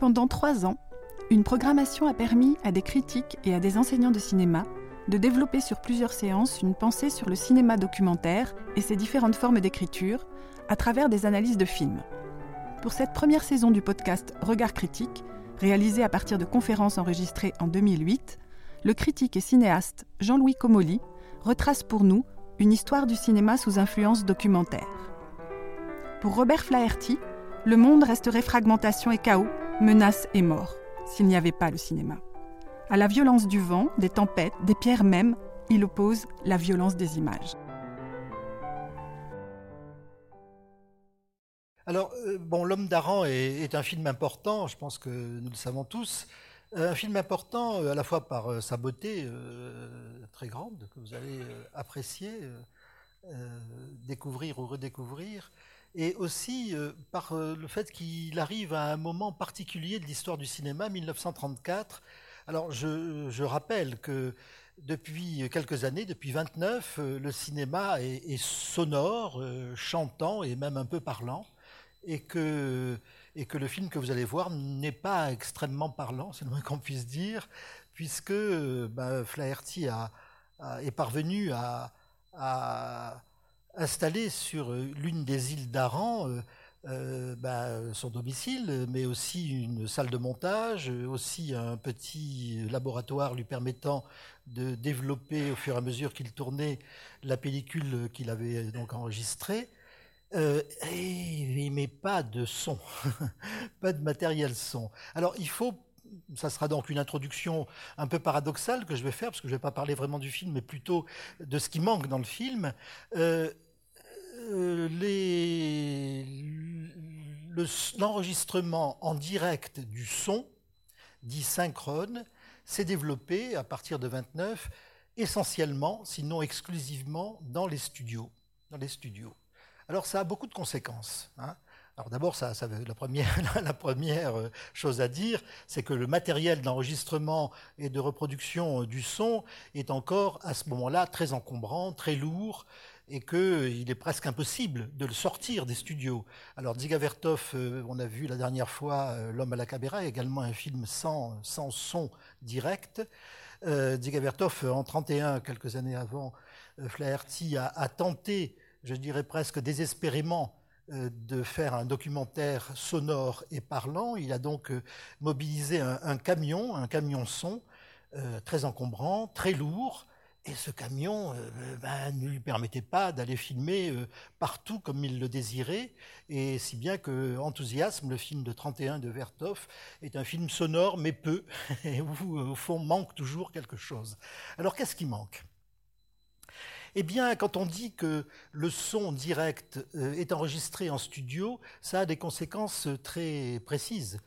Pendant trois ans, une programmation a permis à des critiques et à des enseignants de cinéma de développer sur plusieurs séances une pensée sur le cinéma documentaire et ses différentes formes d'écriture à travers des analyses de films. Pour cette première saison du podcast Regard critique, réalisé à partir de conférences enregistrées en 2008, le critique et cinéaste Jean-Louis Comolli retrace pour nous une histoire du cinéma sous influence documentaire. Pour Robert Flaherty, le monde resterait fragmentation et chaos menace et mort, s'il n'y avait pas le cinéma. À la violence du vent, des tempêtes, des pierres même, il oppose la violence des images. Alors, euh, bon, L'homme d'Aran est, un film important, je pense que nous le savons tous. Euh, un film important euh, à la fois par sa beauté très grande, que vous allez apprécier, découvrir ou redécouvrir, et aussi par le fait qu'il arrive à un moment particulier de l'histoire du cinéma, 1934. Alors je, rappelle que depuis quelques années, depuis 29, euh, le cinéma est, sonore, chantant et même un peu parlant, et que, le film que vous allez voir n'est pas extrêmement parlant, c'est le moins qu'on puisse dire, puisque ben, Flaherty a, est parvenu à installé sur euh, l'une des îles d'Aran euh, euh, bah, son domicile, mais aussi une salle de montage, aussi un petit laboratoire lui permettant de développer au fur et à mesure qu'il tournait la pellicule qu'il avait donc enregistrée. Euh, mais pas de son, pas de matériel son. Alors il faut ça sera donc une introduction un peu paradoxale que je vais faire, parce que je ne vais pas parler vraiment du film, mais plutôt de ce qui manque dans le film. Euh, euh, l'enregistrement en direct du son, dit synchrone, s'est développé à partir de 29, essentiellement, sinon exclusivement, dans les studios. Dans les studios. Alors ça a beaucoup de conséquences. Hein. Alors d'abord, ça, la, première, euh, chose à dire, c'est que le matériel d'enregistrement et de reproduction du son est encore à ce moment-là très encombrant, très lourd, et qu'il est presque impossible de le sortir des studios. Alors Dziga Vertov, euh, on a vu la dernière fois euh, L'homme à la caméra, également un film sans, sans son direct. Euh, Dziga Vertov, en 31, quelques années avant, Flaherty a, a tenté, je dirais presque désespérément, de faire un documentaire sonore et parlant. Il a donc mobilisé un, camion, un camion son, très encombrant, très lourd, et ce camion euh, ben, ne lui permettait pas d'aller filmer euh, partout comme il le désirait, et si bien que Enthousiasme, le film de 31 de Vertov, est un film sonore mais peu, et où au fond manque toujours quelque chose. Alors qu'est-ce qui manque? Eh bien, quand on dit que le son direct euh, est enregistré en studio, ça a des conséquences très précises.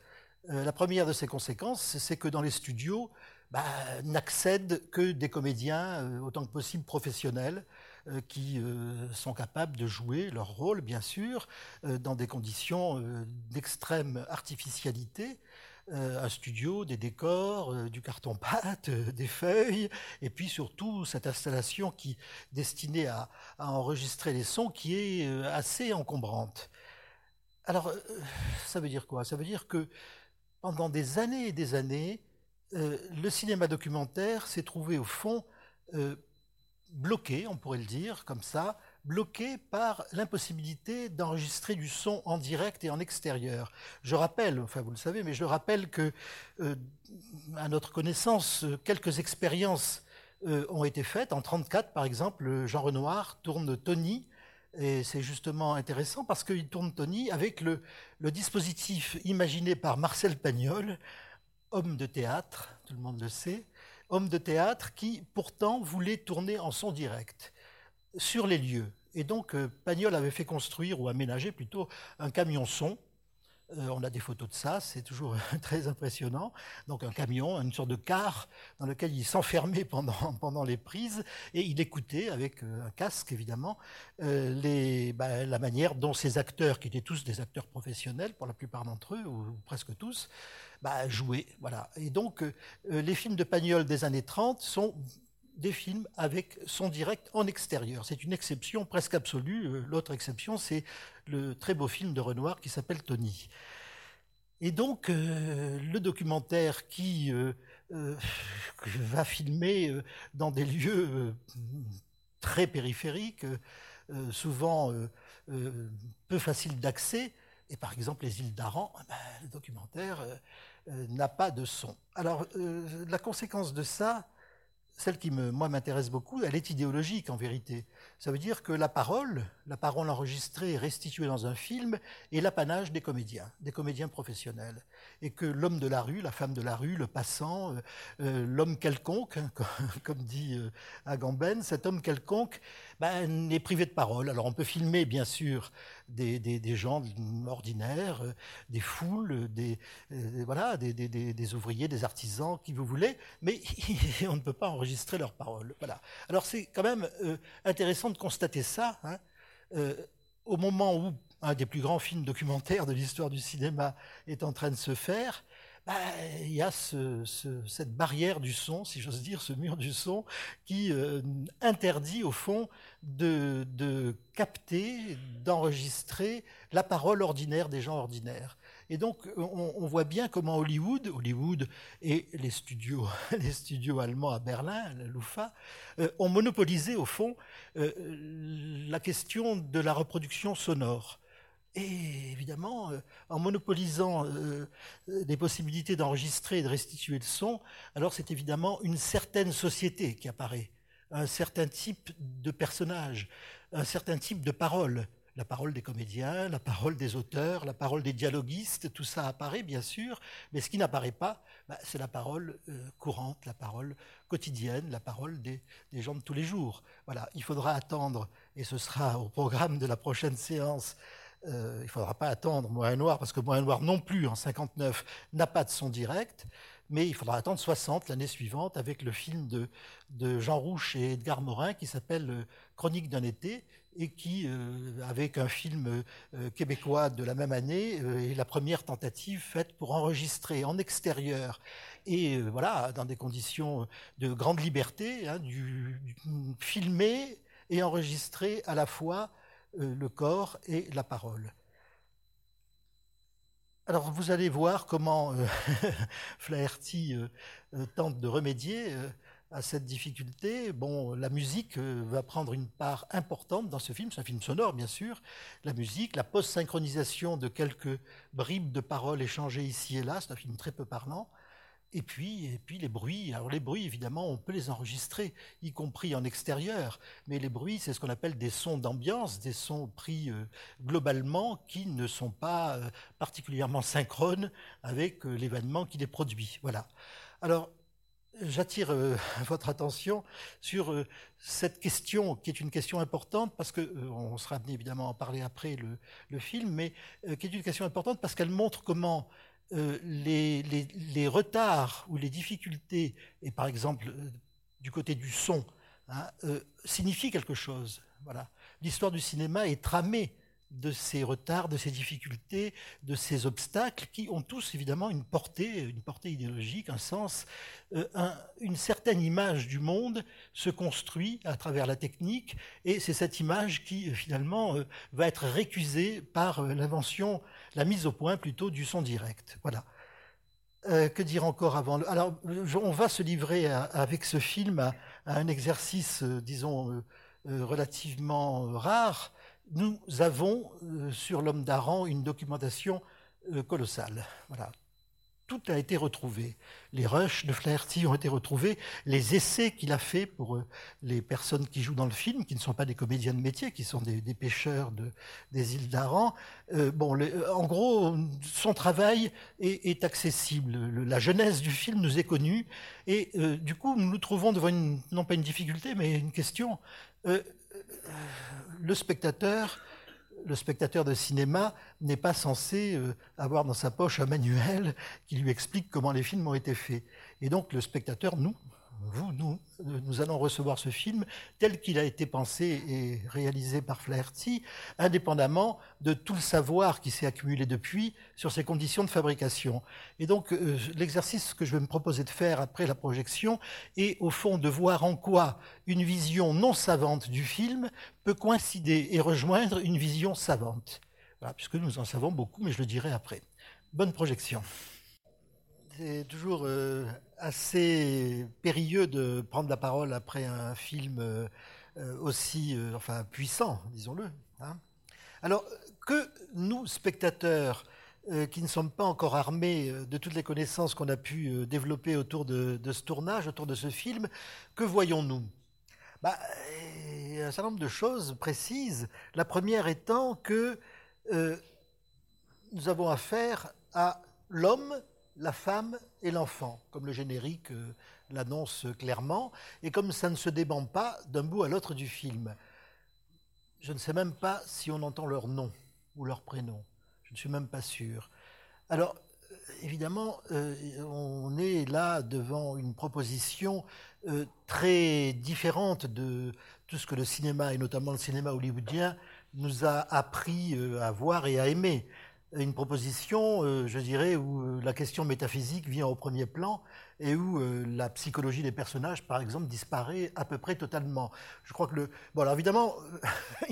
La première de ces conséquences, c'est que dans les studios, bah, n'accèdent que des comédiens euh, autant que possible professionnels euh, qui euh, sont capables de jouer leur rôle, bien sûr, dans des conditions d'extrême artificialité. un studio, des décors, du carton-pâte, des feuilles, et puis surtout cette installation qui destinée à, à enregistrer les sons qui est assez encombrante. Alors, ça veut dire quoi? Ça veut dire que pendant des années et des années, euh, le cinéma documentaire s'est trouvé au fond euh, bloqué, on pourrait le dire comme ça, bloqué par l'impossibilité d'enregistrer du son en direct et en extérieur. Je rappelle, enfin vous le savez, mais je rappelle que, euh, à notre connaissance, quelques expériences ont été faites. En 1934, par exemple, Jean Renoir tourne Tony, et c'est justement intéressant parce qu'il tourne Tony avec le, le dispositif imaginé par Marcel Pagnol, homme de théâtre, tout le monde le sait, homme de théâtre qui pourtant voulait tourner en son direct sur les lieux. Et donc euh, Pagnol avait fait construire, ou aménager plutôt, un camion son Euh, on a des photos de ça, c'est toujours très impressionnant. Donc un camion, une sorte de car dans lequel il s'enfermait pendant, pendant les prises et il écoutait avec euh, un casque évidemment euh, bah, la manière dont ces acteurs, qui étaient tous des acteurs professionnels pour la plupart d'entre eux ou presque tous, bah, jouaient. Voilà. Et donc les films de Pagnol des années 30 sont des films avec son direct en extérieur. C'est une exception presque absolue. Euh, l'autre exception, c'est le très beau film de Renoir qui s'appelle Tony. Et donc, euh, le documentaire qui euh, va filmer dans des lieux très périphériques, souvent peu faciles d'accès, et par exemple les îles d'Aran, eh ben, le documentaire n'a pas de son. Alors, la conséquence de ça, celle qui me, m'intéresse beaucoup, elle est idéologique en vérité. Ça veut dire que la parole, la parole enregistrée et restituée dans un film, est l'apanage des comédiens, des comédiens professionnels. Et que l'homme de la rue, la femme de la rue, le passant, euh, euh, l'homme quelconque, hein, comme dit euh, Agamben, cet homme quelconque ben, est privé de parole. Alors on peut filmer, bien sûr, des, gens ordinaires, des foules, des, voilà, des, ouvriers, des artisans, qui vous voulez, mais on ne peut pas enregistrer leurs paroles. Voilà. Alors c'est quand même intéressant de constater ça. Hein, au moment où un des plus grands films documentaires de l'histoire du cinéma est en train de se faire, bah, il y a cette barrière du son, si j'ose dire, ce mur du son, qui euh, interdit au fond de, capter, d'enregistrer la parole ordinaire des gens ordinaires. Et donc, on, voit bien comment Hollywood, Hollywood et les studios, les studios allemands à Berlin, la Lufa, euh, ont monopolisé au fond euh, la question de la reproduction sonore. Et évidemment, euh, en monopolisant des possibilités d'enregistrer et de restituer le son, alors c'est évidemment une certaine société qui apparaît, un certain type de personnage, un certain type de parole. La parole des comédiens, la parole des auteurs, la parole des dialoguistes, tout ça apparaît bien sûr, mais ce qui n'apparaît pas, bah, c'est la parole courante, la parole quotidienne, la parole des, des, gens de tous les jours. Voilà, il faudra attendre, et ce sera au programme de la prochaine séance, euh, il ne faudra pas attendre Moyen Noir, parce que Moyen Noir non plus, en 59, n'a pas de son direct, mais il faudra attendre 60 l'année suivante avec le film de, Jean Rouche et Edgar Morin qui s'appelle euh, Chronique d'un été, et qui, euh, avec un film québécois de la même année, est la première tentative faite pour enregistrer en extérieur et voilà, dans des conditions de grande liberté, hein, filmer et enregistrer à la fois euh, le corps et la parole. Alors vous allez voir comment euh, Flaherty euh, tente de remédier à cette difficulté. Bon, la musique va prendre une part importante dans ce film. C'est un film sonore, bien sûr. La musique, la post-synchronisation de quelques bribes de paroles échangées ici et là. C'est un film très peu parlant. Et puis, et puis les bruits. Alors les bruits, évidemment, on peut les enregistrer, y compris en extérieur. Mais les bruits, c'est ce qu'on appelle des sons d'ambiance, des sons pris euh, globalement qui ne sont pas euh, particulièrement synchrones avec euh, l'événement qui les produit. Voilà. Alors, j'attire votre attention sur cette question qui est une question importante parce que on sera amené évidemment à en parler après le, film, mais qui est une question importante parce qu'elle montre comment euh, les, retards ou les difficultés, et par exemple euh, du côté du son, hein, euh, signifient quelque chose. Voilà. L'histoire du cinéma est tramée de ces retards, de ces difficultés, de ces obstacles qui ont tous évidemment une portée, une portée idéologique, un sens. une certaine image du monde se construit à travers la technique et c'est cette image qui finalement va être récusée par l'invention la mise au point plutôt du son direct. Voilà. Euh, que dire encore avant Alors, on va se livrer avec ce film à, un exercice, euh, disons, euh, relativement rare. Nous avons sur l'homme d'Aran une documentation colossale. Voilà tout a été retrouvé. Les rushs de Flaherty ont été retrouvés, les essais qu'il a fait pour euh, les personnes qui jouent dans le film, qui ne sont pas des comédiens de métier, qui sont des, pêcheurs de, des îles d'Aran. Euh, bon, euh, en gros, son travail est, accessible. la genèse du film nous est connue, et du coup, nous nous trouvons devant non pas une difficulté, mais une question. le spectateur le spectateur de cinéma n'est pas censé euh, avoir dans sa poche un manuel qui lui explique comment les films ont été faits. Et donc le spectateur, nous, vous, nous, nous allons recevoir ce film tel qu'il a été pensé et réalisé par Flaherty, indépendamment de tout le savoir qui s'est accumulé depuis sur ses conditions de fabrication. Et donc, euh, l'exercice que je vais me proposer de faire après la projection est, au fond, de voir en quoi une vision non savante du film peut coïncider et rejoindre une vision savante. Puisque nous en savons beaucoup, mais je le dirai après. Bonne projection. C'est toujours euh, assez périlleux de prendre la parole après un film euh, euh, aussi enfin, puissant, disons-le. Hein. Alors que nous, spectateurs, qui ne sommes pas encore armés de toutes les connaissances qu'on a pu développer autour de, ce tournage, autour de ce film, que voyons-nous? Bah, Un certain nombre de choses précises. La première étant que nous avons affaire à l'homme la femme et l'enfant, comme le générique euh, l'annonce clairement, et comme ça ne se débande pas d'un bout à l'autre du film. Je ne sais même pas si on entend leur nom ou leur prénom. Je ne suis même pas sûr. Alors, euh, évidemment, euh, on est là devant une proposition très différente de tout ce que le cinéma, et notamment le cinéma hollywoodien, nous a appris à voir et à aimer une proposition, euh, je dirais, où euh, la question métaphysique vient au premier plan et où euh, la psychologie des personnages, par exemple, disparaît à peu près totalement. Je crois que le... Bon, alors évidemment,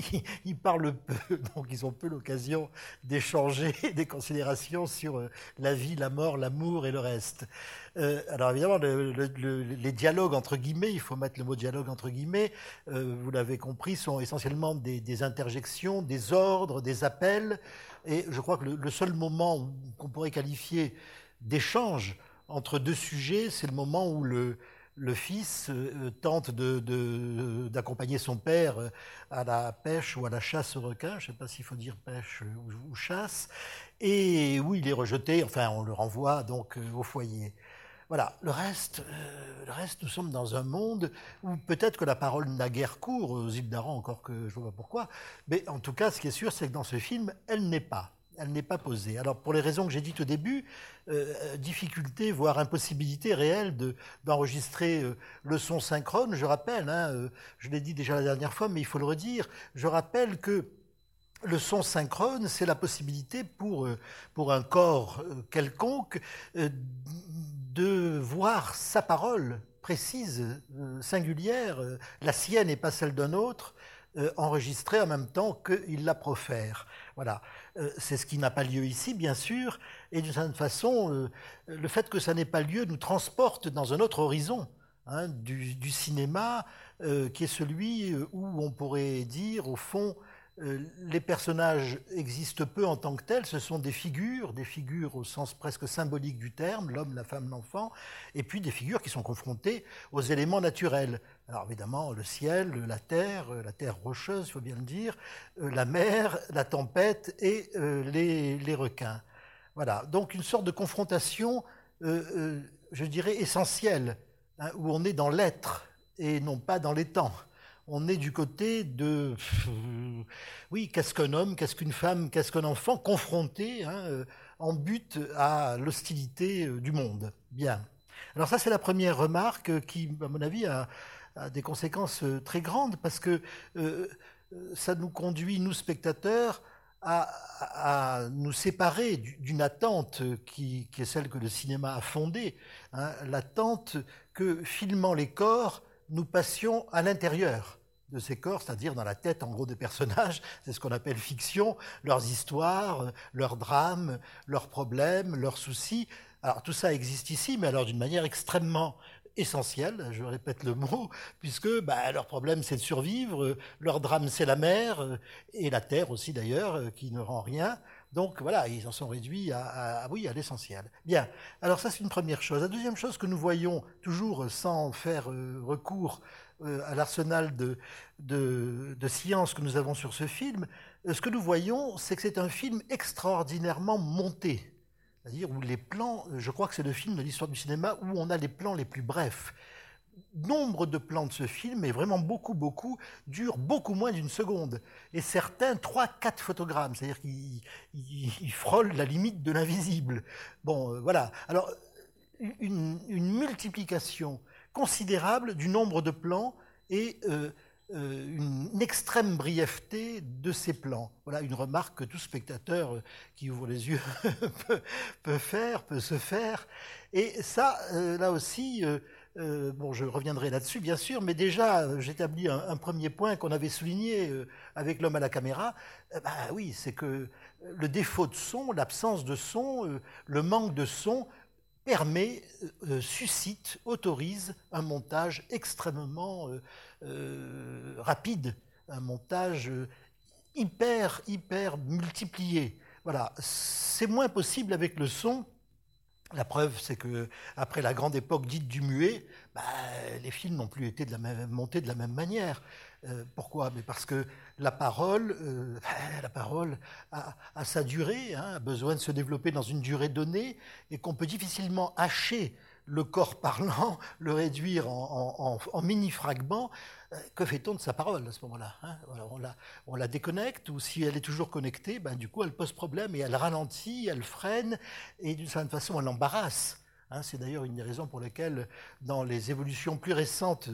ils parlent peu, donc ils ont peu l'occasion d'échanger des considérations sur la vie, la mort, l'amour et le reste. alors évidemment, les dialogues entre guillemets, il faut mettre le mot dialogue entre guillemets, vous l'avez compris, sont essentiellement des, des interjections, des ordres, des appels. Et je crois que le, seul moment qu'on pourrait qualifier d'échange entre deux sujets, c'est le moment où le, fils euh, tente d'accompagner son père euh, à la pêche ou à la chasse au requin, je ne sais pas s'il faut dire pêche ou, chasse, et où il est rejeté, enfin on le renvoie donc euh, au foyer. Voilà, le reste, le reste, nous sommes dans un monde où peut-être que la parole n'a guère cours, aux îles d'Aran encore que je ne vois pas pourquoi, mais en tout cas, ce qui est sûr, c'est que dans ce film, elle n'est pas elle n'est pas posée. Alors pour les raisons que j'ai dites au début, euh, difficulté, voire impossibilité réelle d'enregistrer euh, le son synchrone. Je rappelle, hein, euh, je l'ai dit déjà la dernière fois, mais il faut le redire, je rappelle que le son synchrone, c'est la possibilité pour un corps quelconque de voir sa parole précise, singulière, la sienne et pas celle d'un autre, enregistrée en même temps qu'il la profère. Voilà. Euh, c'est ce qui n'a pas lieu ici, bien sûr, et d'une certaine façon, euh, le fait que ça n'ait pas lieu nous transporte dans un autre horizon hein, du, cinéma, euh, qui est celui où on pourrait dire, au fond, les personnages existent peu en tant que tels, ce sont des figures, des figures au sens presque symbolique du terme, l'homme, la femme, l'enfant, et puis des figures qui sont confrontées aux éléments naturels. Alors évidemment, le ciel, la terre, la terre rocheuse, il faut bien le dire, euh, la mer, la tempête et euh, les, requins. Voilà, donc une sorte de confrontation, euh, je dirais, essentielle, hein, où on est dans l'être et non pas dans les temps. On est du côté de, oui, qu'est-ce qu'un homme, qu'est-ce qu'une femme, qu'est-ce qu'un enfant, confronté hein, en but à l'hostilité du monde. Bien. Alors ça, c'est la première remarque qui, à mon avis, a, des conséquences euh, très grandes parce que euh, euh, ça nous conduit, nous spectateurs, à, nous séparer d'une attente qui, est celle que le cinéma a fondée, hein, l'attente que, filmant les corps, nous passions à l'intérieur de ces corps, c'est-à-dire dans la tête en gros des personnages, c'est ce qu'on appelle fiction, leurs histoires, leurs drames, leurs problèmes, leurs soucis. Alors tout ça existe ici, mais alors d'une manière extrêmement essentiel, je répète le mot, puisque bah, leur problème c'est de survivre, leur drame c'est la mer, et la terre aussi d'ailleurs, qui ne rend rien. Donc voilà, ils en sont réduits à, oui, à l'essentiel. Bien, alors ça c'est une première chose. La deuxième chose que nous voyons, toujours sans faire euh, recours euh, à l'arsenal de, de, science que nous avons sur ce film, euh, ce que nous voyons, c'est que c'est un film extraordinairement monté. C'est-à-dire où les plans, je crois que c'est le film de l'histoire du cinéma où on a les plans les plus brefs. Nombre de plans de ce film, et vraiment beaucoup, beaucoup, durent beaucoup moins d'une seconde. Et certains, 3-4 photogrammes, c'est-à-dire qu'ils frôlent la limite de l'invisible. Bon, euh, voilà. Alors, une, multiplication considérable du nombre de plans et euh, euh, une, extrême brièveté de ces plans. Voilà une remarque que tout spectateur qui ouvre les yeux peut, faire, peut se faire. Et ça, là aussi, euh, bon, je reviendrai là-dessus, bien sûr, mais déjà, euh, j'établis un, premier point qu'on avait souligné euh, avec l'homme à la caméra. bah oui, c'est que le défaut de son, l'absence de son, le manque de son permet, suscite, autorise un montage extrêmement rapide, un montage hyper, hyper multiplié. Voilà, c'est moins possible avec le son la preuve, c'est que après la grande époque dite du muet, bah, les films n'ont plus été de la même, montés de la même manière. Euh, pourquoi? Mais parce que la parole, euh, la parole a, sa durée, hein, a besoin de se développer dans une durée donnée, et qu'on peut difficilement hacher le corps parlant, le réduire en, mini-fragments, euh, que fait-on de sa parole à ce moment-là hein? On, la, déconnecte, ou si elle est toujours connectée, ben, du coup elle pose problème et elle ralentit, elle freine, et d'une certaine façon elle embarrasse. Hein. C'est d'ailleurs une des raisons pour lesquelles, dans les évolutions plus récentes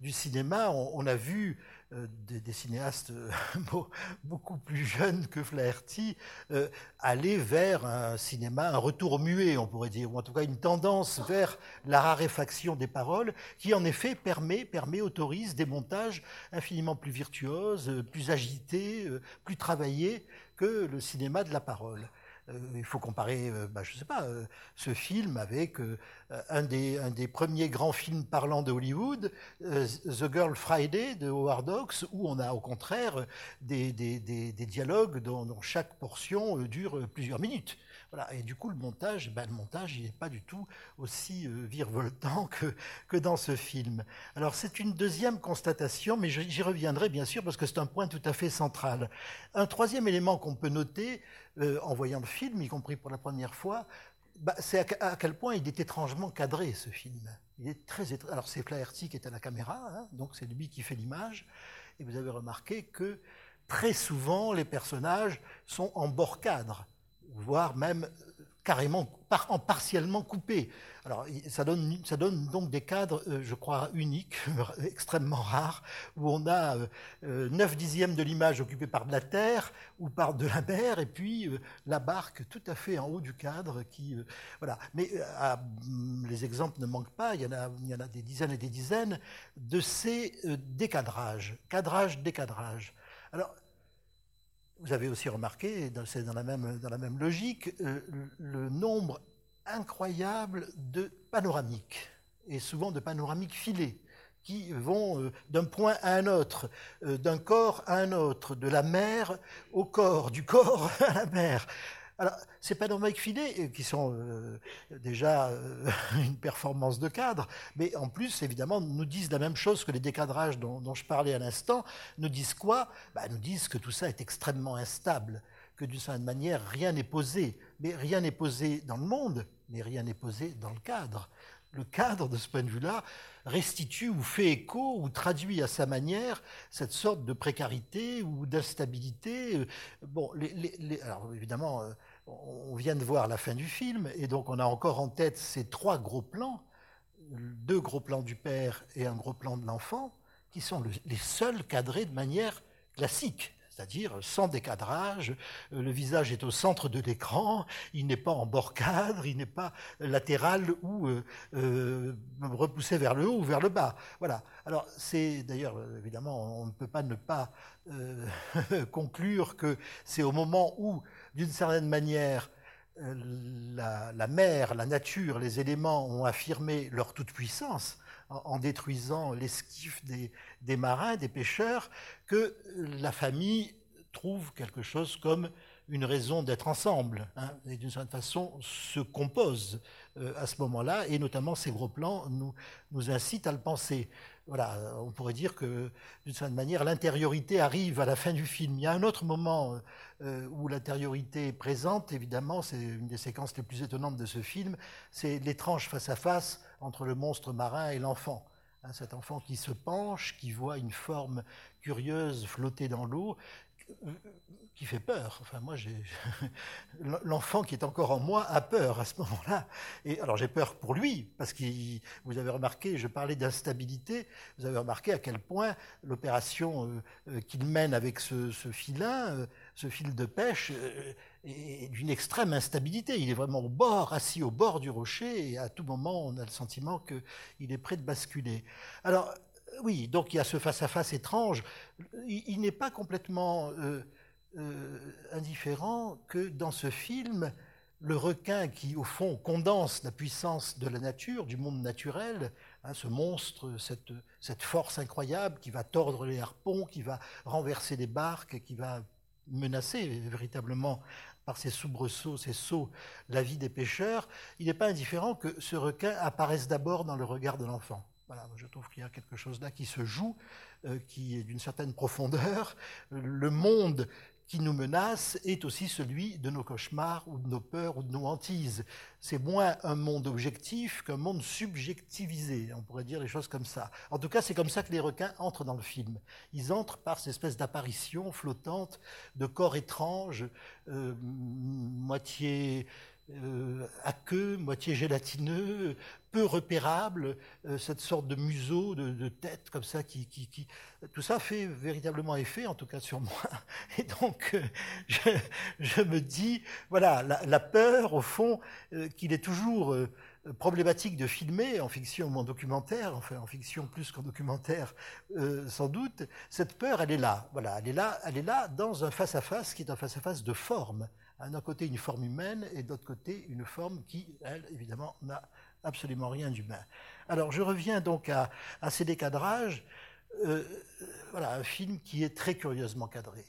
du cinéma, on, a vu euh, des, cinéastes euh, beaucoup plus jeunes que Flaherty euh, aller vers un cinéma, un retour muet, on pourrait dire, ou en tout cas une tendance vers la raréfaction des paroles, qui en effet permet, permet autorise des montages infiniment plus virtuoses, plus agités, plus travaillés que le cinéma de la parole. Euh, il faut comparer, euh, bah, euh, ce film avec un des, premiers grands films parlants de Hollywood, The Girl Friday de Howard Hawks, où on a au contraire des, dialogues dont, chaque portion dure plusieurs minutes. Et du coup, le montage, ben, le montage, il n'est pas du tout aussi virevoltant que, que dans ce film. Alors, c'est une deuxième constatation, mais j'y reviendrai bien sûr parce que c'est un point tout à fait central. Un troisième élément qu'on peut noter, euh, en voyant le film, y compris pour la première fois, bah, c'est à, quel point il est étrangement cadré, ce film. Il est très Alors, c'est Flaherty qui est à la caméra, hein, donc c'est lui qui fait l'image. Et vous avez remarqué que très souvent, les personnages sont en bord cadre, voire même carrément, en partiellement coupé. Alors, ça donne, ça donne donc des cadres, euh, je crois, uniques, extrêmement rares, où on a 9 euh, dixièmes de l'image occupée par de la terre ou par de la mer, et puis euh, la barque tout à fait en haut du cadre. Qui, voilà. Mais ah, les exemples ne manquent pas, il y, en a, il y en a des dizaines et des dizaines de ces décadrages, cadrage, décadrage. Alors, vous avez aussi remarqué, c'est dans la même, logique, euh, le nombre incroyable de panoramiques, et souvent de panoramiques filées, qui vont euh, d'un point à un autre, euh, d'un corps à un autre, de la mer au corps, du corps à la mer. Alors, ces panoramiques filés, qui sont euh, déjà euh, une performance de cadre, mais en plus, évidemment, nous disent la même chose que les décadrages dont, je parlais à l'instant, nous disent quoi? Bah, Nous disent que tout ça est extrêmement instable, que d'une certaine manière, rien n'est posé. Mais rien n'est posé dans le monde, mais rien n'est posé dans le cadre. Le cadre, de ce point de vue-là, restitue ou fait écho ou traduit à sa manière cette sorte de précarité ou d'instabilité. Euh, bon, alors évidemment, on vient de voir la fin du film, et donc on a encore en tête ces trois gros plans, deux gros plans du père et un gros plan de l'enfant, qui sont les seuls cadrés de manière classique, c'est-à-dire sans décadrage, le visage est au centre de l'écran, il n'est pas en bord cadre, il n'est pas latéral ou euh, euh, repoussé vers le haut ou vers le bas. Voilà. Alors c'est d'ailleurs évidemment on ne peut pas ne pas euh, conclure que c'est au moment où d'une certaine manière, euh, la, mer, la nature, les éléments ont affirmé leur toute-puissance en, détruisant l'esquif des, marins, des pêcheurs, que la famille trouve quelque chose comme une raison d'être ensemble, hein, et d'une certaine façon se compose euh, à ce moment-là, et notamment ces gros plans nous, nous incitent à le penser voilà, on pourrait dire que d'une certaine manière, l'intériorité arrive à la fin du film. Il y a un autre moment euh, où l'intériorité est présente, évidemment, c'est une des séquences les plus étonnantes de ce film, c'est l'étrange face-à-face entre le monstre marin et l'enfant. Hein, cet enfant qui se penche, qui voit une forme curieuse flotter dans l'eau, qui fait peur. Enfin, moi, l'enfant qui est encore en moi a peur à ce moment-là. Et alors, j'ai peur pour lui parce que vous avez remarqué, je parlais d'instabilité. Vous avez remarqué à quel point l'opération euh, euh, qu'il mène avec ce, ce filin, euh, ce fil de pêche, est d'une extrême instabilité. Il est vraiment au bord, assis au bord du rocher, et à tout moment, on a le sentiment qu'il est prêt de basculer. Alors, oui, donc il y a ce face-à-face étrange. Il, n'est pas complètement euh, euh, indifférent que dans ce film, le requin qui, au fond, condense la puissance de la nature, du monde naturel, hein, ce monstre, cette, force incroyable qui va tordre les harpons, qui va renverser les barques, qui va menacer véritablement par ses soubresauts, ses sauts, la vie des pêcheurs, il n'est pas indifférent que ce requin apparaisse d'abord dans le regard de l'enfant. Voilà, je trouve qu'il y a quelque chose là qui se joue, euh, qui est d'une certaine profondeur. Le monde qui nous menace est aussi celui de nos cauchemars ou de nos peurs ou de nos hantises. C'est moins un monde objectif qu'un monde subjectivisé, on pourrait dire les choses comme ça. En tout cas, c'est comme ça que les requins entrent dans le film. Ils entrent par ces espèces d'apparitions flottantes de corps étranges, euh, moitié euh, à queue, moitié gélatineux, peu repérable, euh, cette sorte de museau, de, tête comme ça, qui, qui, tout ça fait véritablement effet, en tout cas sur moi. Et donc, euh, je, me dis, voilà, la, peur, au fond, qu'il est toujours problématique de filmer en fiction ou en documentaire, enfin en fiction plus qu'en documentaire sans doute, cette peur, elle est là. Voilà, elle est là, elle est là dans un face à -face qui est un face à -face de forme d'un côté une forme humaine et d'autre côté une forme qui, elle, évidemment, n'a absolument rien d'humain. Alors je reviens donc à, ces décadrages. Euh, voilà, un film qui est très curieusement cadré,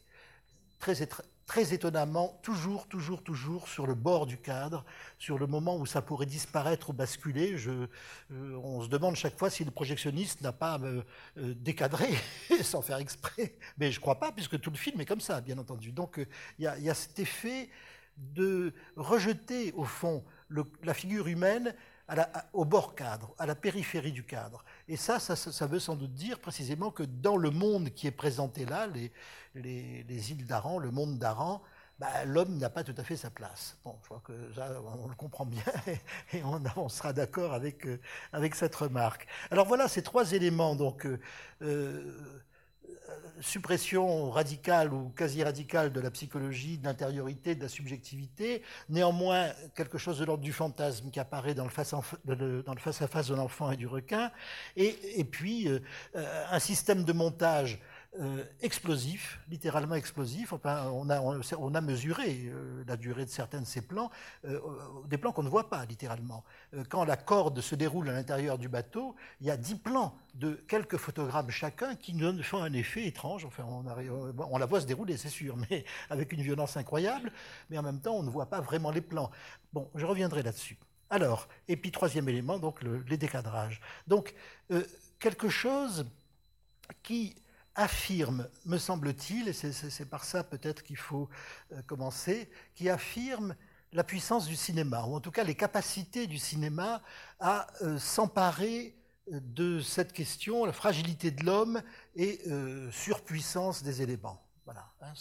très, très étonnamment, toujours, toujours, toujours sur le bord du cadre, sur le moment où ça pourrait disparaître ou basculer. Euh, on se demande chaque fois si le projectionniste n'a pas euh, décadré sans faire exprès. Mais je ne crois pas, puisque tout le film est comme ça, bien entendu. Donc il y, a cet effet de rejeter, au fond, la figure humaine au bord cadre, à la périphérie du cadre. Et ça, ça, veut sans doute dire précisément que dans le monde qui est présenté là, les, les, îles d'Aran, le monde d'Aran, bah, l'homme n'a pas tout à fait sa place. Bon, je crois que ça, on le comprend bien et, on, sera d'accord avec, euh, avec cette remarque. Alors voilà ces trois éléments. Donc, euh, euh, suppression radicale ou quasi radicale de la psychologie, de l'intériorité, de la subjectivité, néanmoins quelque chose de l'ordre du fantasme qui apparaît dans le face-à-face de l'enfant et du requin, et, puis euh, euh, un système de montage euh, explosif, littéralement explosif. On, a, on, a, mesuré euh, la durée de certains de ces plans, euh, des plans qu'on ne voit pas littéralement. quand la corde se déroule à l'intérieur du bateau, il y a dix plans de quelques photogrammes chacun qui nous font un effet étrange. Enfin, on, la voit se dérouler, c'est sûr, mais avec une violence incroyable. Mais en même temps, on ne voit pas vraiment les plans. Bon, je reviendrai là-dessus. Alors, et puis troisième élément, donc les décadrages. Donc, quelque chose qui affirme, me semble-t-il, et c'est par ça peut-être qu'il faut euh, commencer, qui affirme la puissance du cinéma, ou en tout cas les capacités du cinéma à euh, s'emparer euh, de cette question, la fragilité de l'homme et surpuissance des éléments. Voilà, hein,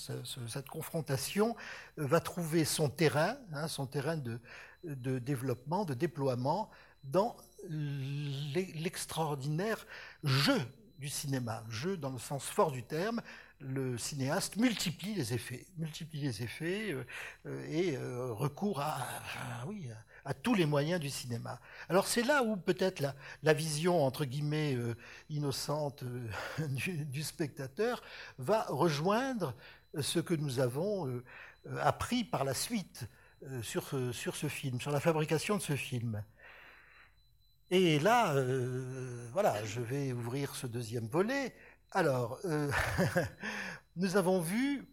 cette confrontation va trouver son terrain, hein, son terrain de, de, développement, de déploiement dans l'extraordinaire jeu du cinéma. Jeu dans le sens fort du terme, le cinéaste multiplie les effets, multiplie les effets euh, euh, et euh, recourt à, tous les moyens du cinéma. Alors c'est là où peut-être la, vision entre guillemets innocente du, spectateur va rejoindre ce que nous avons appris par la suite sur, sur ce film, sur la fabrication de ce film. Et là, euh, voilà, je vais ouvrir ce deuxième volet. Alors, euh, nous avons vu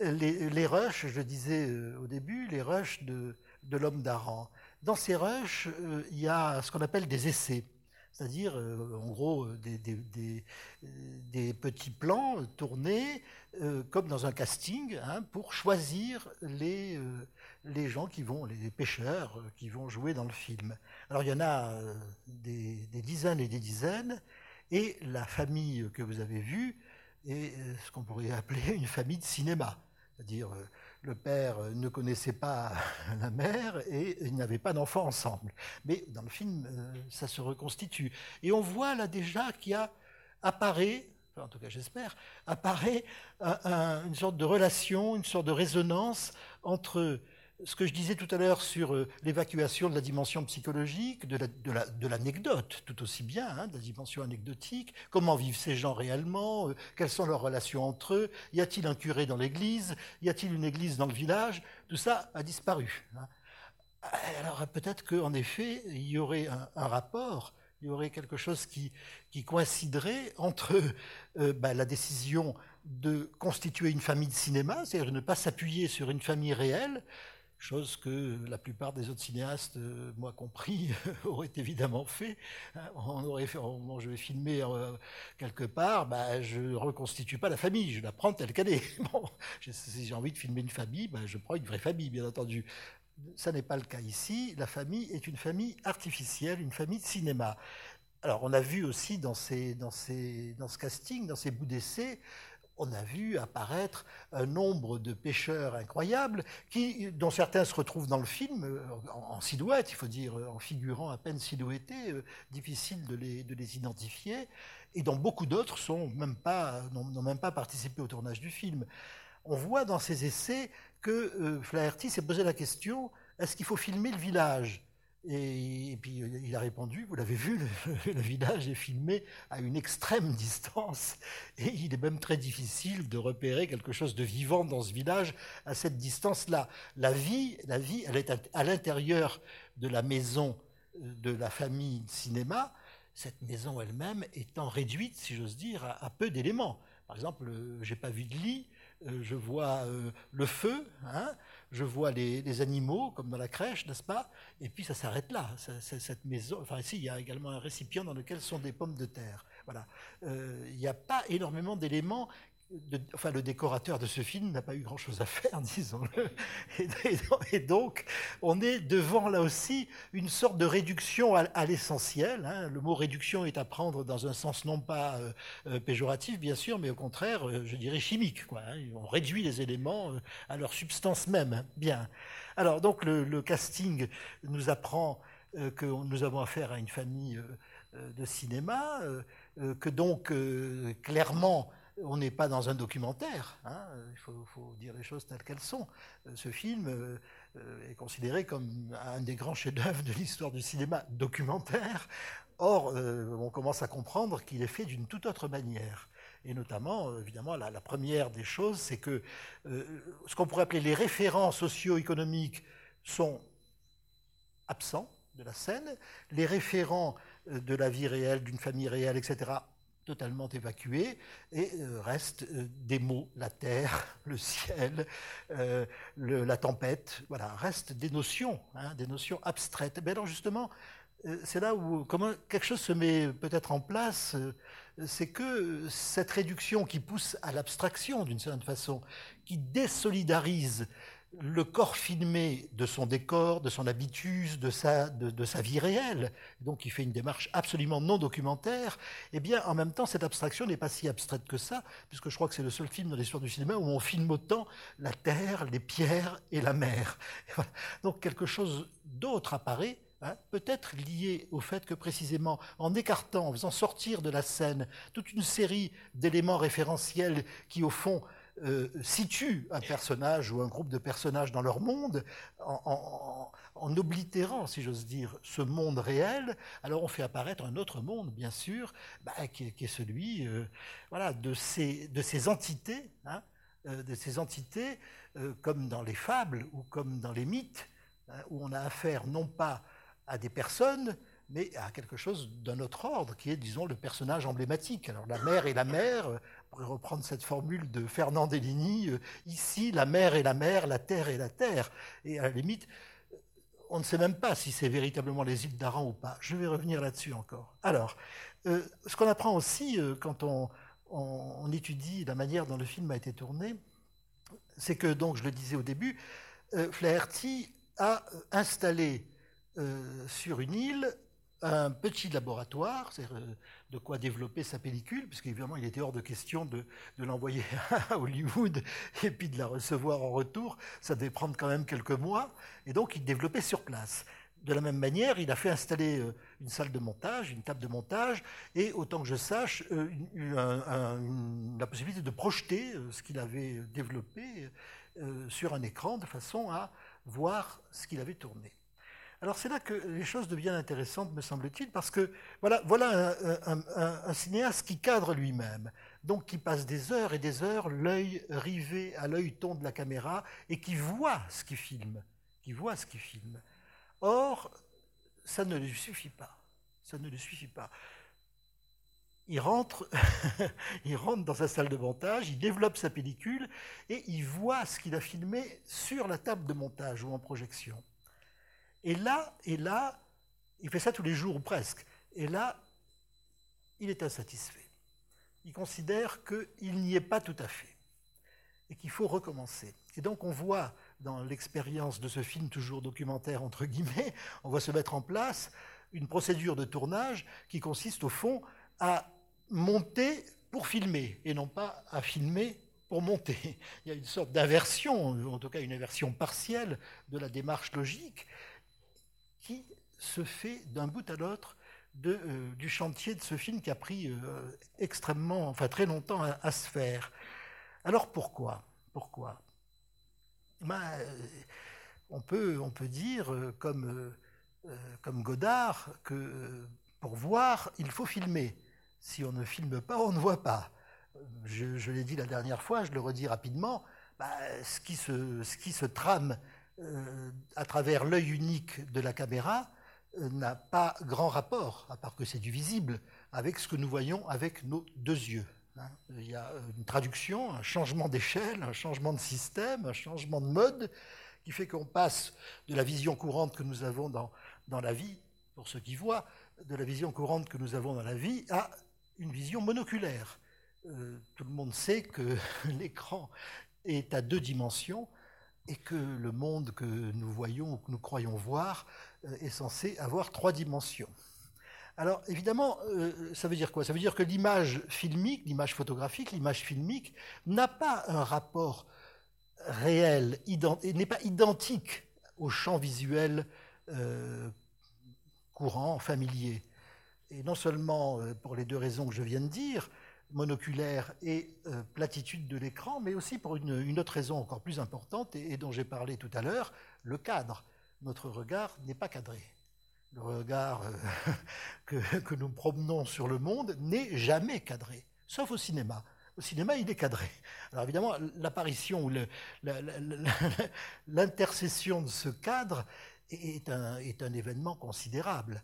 les, les, rushs, je disais euh, au début, les rushs de, de l'homme d'Aran. Dans ces rushs, il y a ce qu'on appelle des essais, c'est-à-dire, en gros, des, des, petits plans tournés comme dans un casting hein, pour choisir les, les gens qui vont, les pêcheurs qui vont jouer dans le film. Alors il y en a euh, des, dizaines et des dizaines, Et la famille que vous avez vue est ce qu'on pourrait appeler une famille de cinéma. C'est-à-dire, le père ne connaissait pas la mère et ils n'avaient pas d'enfants ensemble. Mais dans le film, ça se reconstitue. Et on voit là déjà qu'il y a apparaît, en tout cas j'espère, apparaît une sorte de relation, une sorte de résonance entre ce que je disais tout à l'heure sur euh, l'évacuation de la dimension psychologique, de l'anecdote, tout aussi bien, hein, de la dimension anecdotique, comment vivent ces gens réellement, euh, quelles sont leurs relations entre eux, y a-t-il un curé dans l'église, y a-t-il une église dans le village, tout ça a disparu. Hein. Alors peut-être qu'en effet, il y aurait un rapport il y aurait quelque chose qui, coïnciderait entre euh, bah, la décision de constituer une famille de cinéma, c'est-à-dire de ne pas s'appuyer sur une famille réelle, chose que la plupart des autres cinéastes, euh, moi compris, auraient évidemment fait. Hein, on aurait fait, je vais filmer euh, quelque part, bah, je ne reconstitue pas la famille, je la prends telle qu'elle est. si j'ai envie de filmer une famille, bah, je prends une vraie famille, bien entendu. Ça n'est pas le cas ici. La famille est une famille artificielle, une famille de cinéma. Alors, on a vu aussi dans, dans, dans ce casting, dans ces bouts d'essai, on a vu apparaître un nombre de pêcheurs incroyables, dont certains se retrouvent dans le film euh, en, silhouette, il faut dire, euh, en figurant à peine silhouettés, euh, difficile de les, de les, identifier, et dont beaucoup d'autres n'ont même, pas, participé au tournage du film. On voit dans ces essais que Flaherty s'est posé la question est-ce qu'il faut filmer le village? Et, puis euh, il a répondu, vous l'avez vu, le, village est filmé à une extrême distance et il est même très difficile de repérer quelque chose de vivant dans ce village à cette distance-là. La vie, la vie, elle est à, l'intérieur de la maison euh, de la famille cinéma, cette maison elle-même étant réduite, si j'ose dire, à, peu d'éléments. Par exemple, j'ai pas vu de lit, euh, je vois euh, le feu, hein, je vois les, animaux, comme dans la crèche, n'est-ce pas? Et puis ça s'arrête là. cette maison, enfin ici, il y a également un récipient dans lequel sont des pommes de terre. Voilà. Euh, il n'y a pas énormément d'éléments enfin, le décorateur de ce film n'a pas eu grand-chose à faire, disons-le. Et, donc, on est devant là aussi une sorte de réduction à, l'essentiel. Hein. Le mot réduction est à prendre dans un sens non pas euh, euh, péjoratif, bien sûr, mais au contraire, euh, je dirais chimique. Hein. On réduit les éléments à leur substance même. Hein. Bien. Alors, donc, le, casting nous apprend que nous avons affaire à une famille de cinéma, que donc, clairement, on n'est pas dans un documentaire, hein, il faut, dire les choses telles qu'elles sont. Euh, ce film euh, euh, est considéré comme un des grands chefs-d'œuvre de l'histoire du cinéma documentaire. Or, on commence à comprendre qu'il est fait d'une toute autre manière. Et notamment, évidemment, la, la première des choses, c'est que ce qu'on pourrait appeler les référents socio-économiques sont absents de la scène. Les référents de la vie réelle, d'une famille réelle, etc., totalement évacué, et euh, restent euh, des mots, la terre, le ciel, euh, la tempête, voilà, restent des notions, hein, des notions abstraites. Mais alors justement, c'est là où quelque chose se met peut-être en place, c'est que cette réduction qui pousse à l'abstraction d'une certaine façon, qui désolidarise le corps filmé de son décor, de son habitus, de sa, de, sa vie réelle, donc il fait une démarche absolument non documentaire, eh bien en même temps cette abstraction n'est pas si abstraite que ça, puisque je crois que c'est le seul film dans l'histoire du cinéma où on filme autant la terre, les pierres et la mer. Donc quelque chose d'autre apparaît, hein, peut-être lié au fait que précisément en écartant, en faisant sortir de la scène toute une série d'éléments référentiels qui au fond euh, situe un personnage ou un groupe de personnages dans leur monde en, oblitérant, si j'ose dire, ce monde réel, alors on fait apparaître un autre monde, bien sûr, bah, qui, est celui euh, voilà, de, ces, de ces entités, hein, euh, de ces entités comme dans les fables ou comme dans les mythes, hein, où on a affaire non pas à des personnes, mais à quelque chose d'un autre ordre, qui est, disons, le personnage emblématique. Alors la mère et la mère, reprendre cette formule de Fernand Deligny, euh, ici la mer est la mer, la terre est la terre. Et à la limite, on ne sait même pas si c'est véritablement les îles d'Aran ou pas. Je vais revenir là-dessus encore. Alors, euh, ce qu'on apprend aussi euh, quand on, étudie la manière dont le film a été tourné, c'est que, donc, je le disais au début, Flaherty a installé sur une île un petit laboratoire, c'est de quoi développer sa pellicule, puisqu'évidemment il était hors de question de, l'envoyer à Hollywood et puis de la recevoir en retour. Ça devait prendre quand même quelques mois. Et donc il développait sur place. De la même manière, il a fait installer euh, une salle de montage, une table de montage, et autant que je sache, euh, la possibilité de projeter euh, ce qu'il avait développé sur un écran de façon à voir ce qu'il avait tourné. Alors c'est là que les choses deviennent intéressantes, me semble-t-il, parce que voilà, un, cinéaste qui cadre lui-même, donc qui passe des heures et des heures, l'œil rivé à l'œil ton de la caméra, et qui voit ce qu'il filme, qui voit ce qu'il filme. Or, ça ne lui suffit pas. Ça ne lui suffit pas. Il rentre, il rentre dans sa salle de montage, il développe sa pellicule et il voit ce qu'il a filmé sur la table de montage ou en projection. Et là, et là, il fait ça tous les jours ou presque. Et là, il est insatisfait. Il considère qu'il n'y est pas tout à fait et qu'il faut recommencer. Et donc on voit dans l'expérience de ce film toujours documentaire entre guillemets, on voit se mettre en place une procédure de tournage qui consiste au fond à monter pour filmer et non pas à filmer pour monter. Il y a une sorte d'inversion, en tout cas une inversion partielle de la démarche logique qui se fait d'un bout à l'autre euh, du chantier de ce film qui a pris euh, extrêmement, enfin très longtemps à, se faire. Alors pourquoi? Pourquoi? Ben, euh, on, peut, on peut dire, comme, comme Godard, que pour voir, il faut filmer. Si on ne filme pas, on ne voit pas. Je, l'ai dit la dernière fois, je le redis rapidement, ben, ce, qui se, ce qui se trame euh, à travers l'œil unique de la caméra euh, n'a pas grand rapport, à part que c'est du visible, avec ce que nous voyons avec nos deux yeux. Hein. Il y a une traduction, un changement d'échelle, un changement de système, un changement de mode, qui fait qu'on passe de la vision courante que nous avons dans, la vie, pour ceux qui voient, de la vision courante que nous avons dans la vie à une vision monoculaire. Euh, tout le monde sait que l'écran est à deux dimensions et que le monde que nous voyons ou que nous croyons voir euh, est censé avoir trois dimensions. Alors évidemment, euh, ça veut dire quoi? Ça veut dire que l'image filmique, l'image photographique, l'image filmique n'a pas un rapport réel, n'est pas identique au champ visuel euh, courant, familier. Et non seulement pour les deux raisons que je viens de dire, monoculaire et euh, platitude de l'écran, mais aussi pour une, autre raison encore plus importante et, dont j'ai parlé tout à l'heure, le cadre. Notre regard n'est pas cadré. Le regard euh, que, nous promenons sur le monde n'est jamais cadré, sauf au cinéma. Au cinéma, il est cadré. Alors évidemment, l'apparition ou l'intercession de ce cadre est un, est un événement considérable.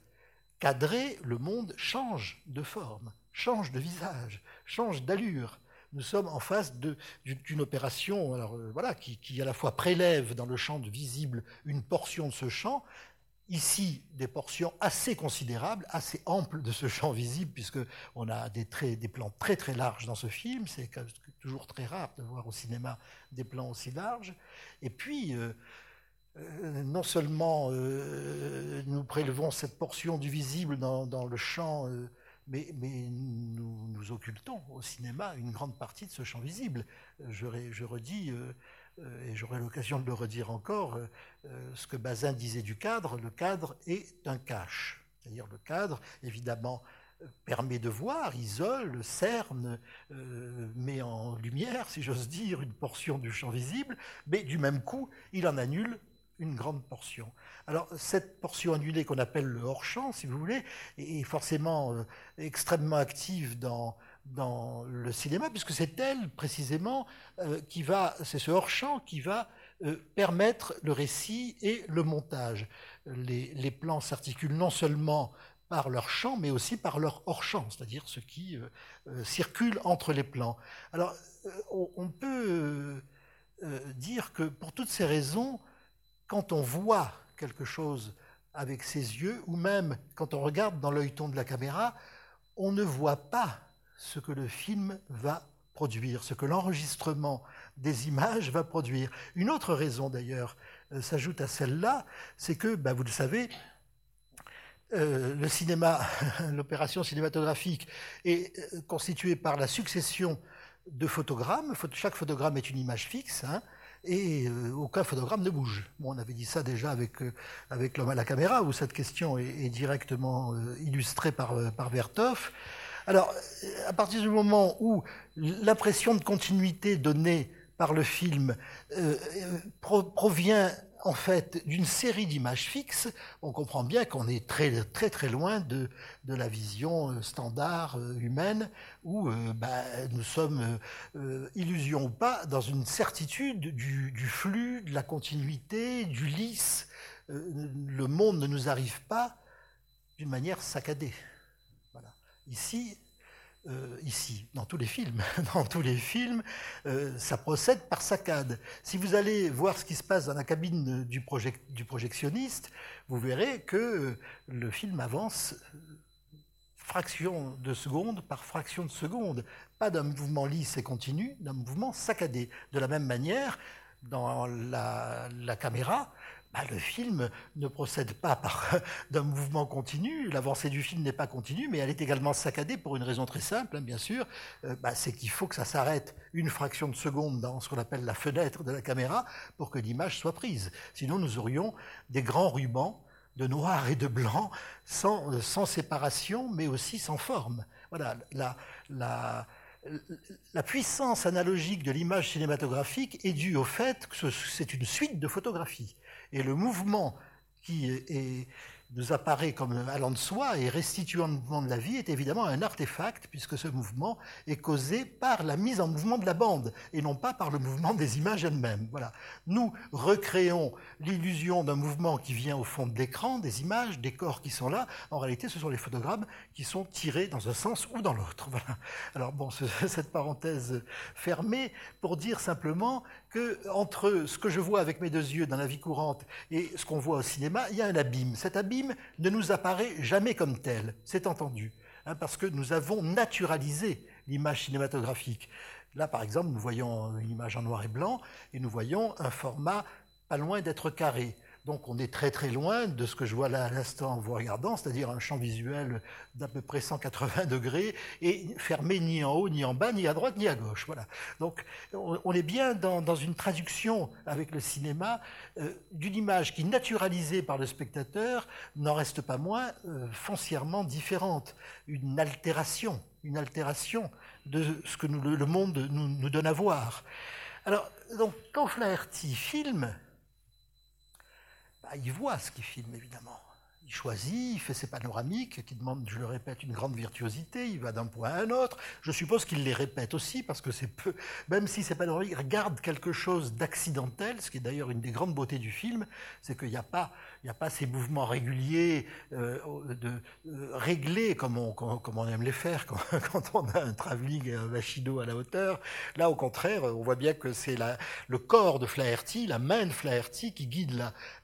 Cadré, le monde change de forme change de visage, change d'allure. Nous sommes en face d'une opération alors, euh, voilà, qui, à la fois prélève dans le champ visible une portion de ce champ, ici des portions assez considérables, assez amples de ce champ visible, puisqu'on a des, des plans très très larges dans ce film, c'est toujours très rare de voir au cinéma des plans aussi larges. Et puis, euh, euh, non seulement nous prélevons cette portion du visible dans, dans le champ mais, nous, nous, occultons au cinéma une grande partie de ce champ visible. Je, je redis, euh, euh, et j'aurai l'occasion de le redire encore, euh, ce que Bazin disait du cadre, le cadre est un cache. C'est-à-dire le cadre, évidemment, permet de voir, isole, cerne, met en lumière, si j'ose dire, une portion du champ visible, mais du même coup, il en annule une grande portion. Alors cette portion annulée qu'on appelle le hors-champ, si vous voulez, est forcément euh, extrêmement active dans, dans le cinéma, puisque c'est elle précisément euh, qui va, c'est ce hors-champ qui va euh, permettre le récit et le montage. Les, les plans s'articulent non seulement par leur champ, mais aussi par leur hors-champ, c'est-à-dire ce qui circule entre les plans. Alors on peut dire que pour toutes ces raisons, quand on voit quelque chose avec ses yeux, ou même quand on regarde dans l'œilleton de la caméra, on ne voit pas ce que le film va produire, ce que l'enregistrement des images va produire. Une autre raison d'ailleurs euh, s'ajoute à celle-là, c'est que, bah, vous le savez, euh, le cinéma, l'opération cinématographique est euh, constituée par la succession de photogrammes. Chaque photogramme est une image fixe. Hein, et euh, aucun photogramme ne bouge. on avait dit ça déjà avec, avec l'homme à la caméra, où cette question est, directement illustrée par, par Vertov. Alors, à partir du moment où l'impression de continuité donnée par le film provient en fait d'une série d'images fixes, on comprend bien qu'on est très très très loin de, la vision euh, standard euh, humaine où euh, bah, nous sommes, illusion ou pas, dans une certitude du, du, flux, de la continuité, du lisse. le monde ne nous arrive pas d'une manière saccadée. Voilà. Ici, euh, ici, dans tous les films. dans tous les films, euh, ça procède par saccade. Si vous allez voir ce qui se passe dans la cabine du, projectionniste, vous verrez que le film avance euh, fraction de seconde par fraction de seconde. Pas d'un mouvement lisse et continu, d'un mouvement saccadé. De la même manière, dans la caméra, bah, le film ne procède pas par d'un mouvement continu. L'avancée du film n'est pas continue, mais elle est également saccadée pour une raison très simple, hein, bien sûr. Euh, bah, c'est qu'il faut que ça s'arrête une fraction de seconde dans ce qu'on appelle la fenêtre de la caméra pour que l'image soit prise. Sinon, nous aurions des grands rubans de noir et de blanc sans, sans séparation, mais aussi sans forme. Voilà, la, la, la puissance analogique de l'image cinématographique est due au fait que c'est une suite de photographies. Et le mouvement qui nous apparaît comme allant de soi et restituant le mouvement de la vie est évidemment un artefact, puisque ce mouvement est causé par la mise en mouvement de la bande, et non pas par le mouvement des images elles-mêmes. Voilà. Nous recréons l'illusion d'un mouvement qui vient au fond de l'écran, des images, des corps qui sont là. En réalité, ce sont les photogrammes qui sont tirés dans un sens ou dans l'autre. Voilà. Alors bon, cette parenthèse fermée pour dire simplement que entre ce que je vois avec mes deux yeux dans la vie courante et ce qu'on voit au cinéma, il y a un abîme. Cet abîme ne nous apparaît jamais comme tel, c'est entendu, hein, parce que nous avons naturalisé l'image cinématographique. Là, par exemple, nous voyons une image en noir et blanc et nous voyons un format pas loin d'être carré. Donc on est très très loin de ce que je vois là à l'instant en vous regardant, c'est-à-dire un champ visuel d'à peu près 180 degrés et fermé ni en haut, ni en bas, ni à droite, ni à gauche. Voilà. Donc on est bien dans, une traduction avec le cinéma euh, d'une image qui, naturalisée par le spectateur, n'en reste pas moins euh, foncièrement différente. Une altération, une altération de ce que le, monde nous, nous, donne à voir. Alors, donc, quand Flaherty filme, ah, il voit ce qu'il filme, évidemment. Il choisit, il fait ses panoramiques qui demandent, je le répète, une grande virtuosité. Il va d'un point à un autre. Je suppose qu'il les répète aussi parce que c'est peu, même si ces panoramiques regardent quelque chose d'accidentel, ce qui est d'ailleurs une des grandes beautés du film, c'est qu'il n'y a pas, il n'y a pas ces mouvements réguliers, euh, euh, réglés comme on, aime les faire quand, on a un travelling un machineau à la hauteur. Là, au contraire, on voit bien que c'est le corps de Flaherty, la main de Flaherty qui guide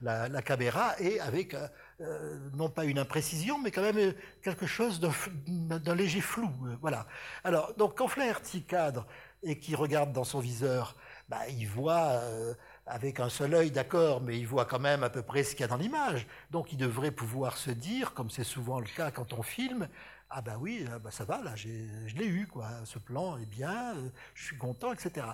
la, la, caméra et avec euh, euh, non pas une imprécision, mais quand même quelque chose d'un léger flou. voilà. Alors, donc quand Flaherty cadre et qui regarde dans son viseur, bah, il voit avec un seul œil, d'accord, mais il voit quand même à peu près ce qu'il y a dans l'image. Donc il devrait pouvoir se dire, comme c'est souvent le cas quand on filme, ah ben oui, ben ça va, là, je l'ai eu, quoi. Ce plan est bien, euh, je suis content, etc.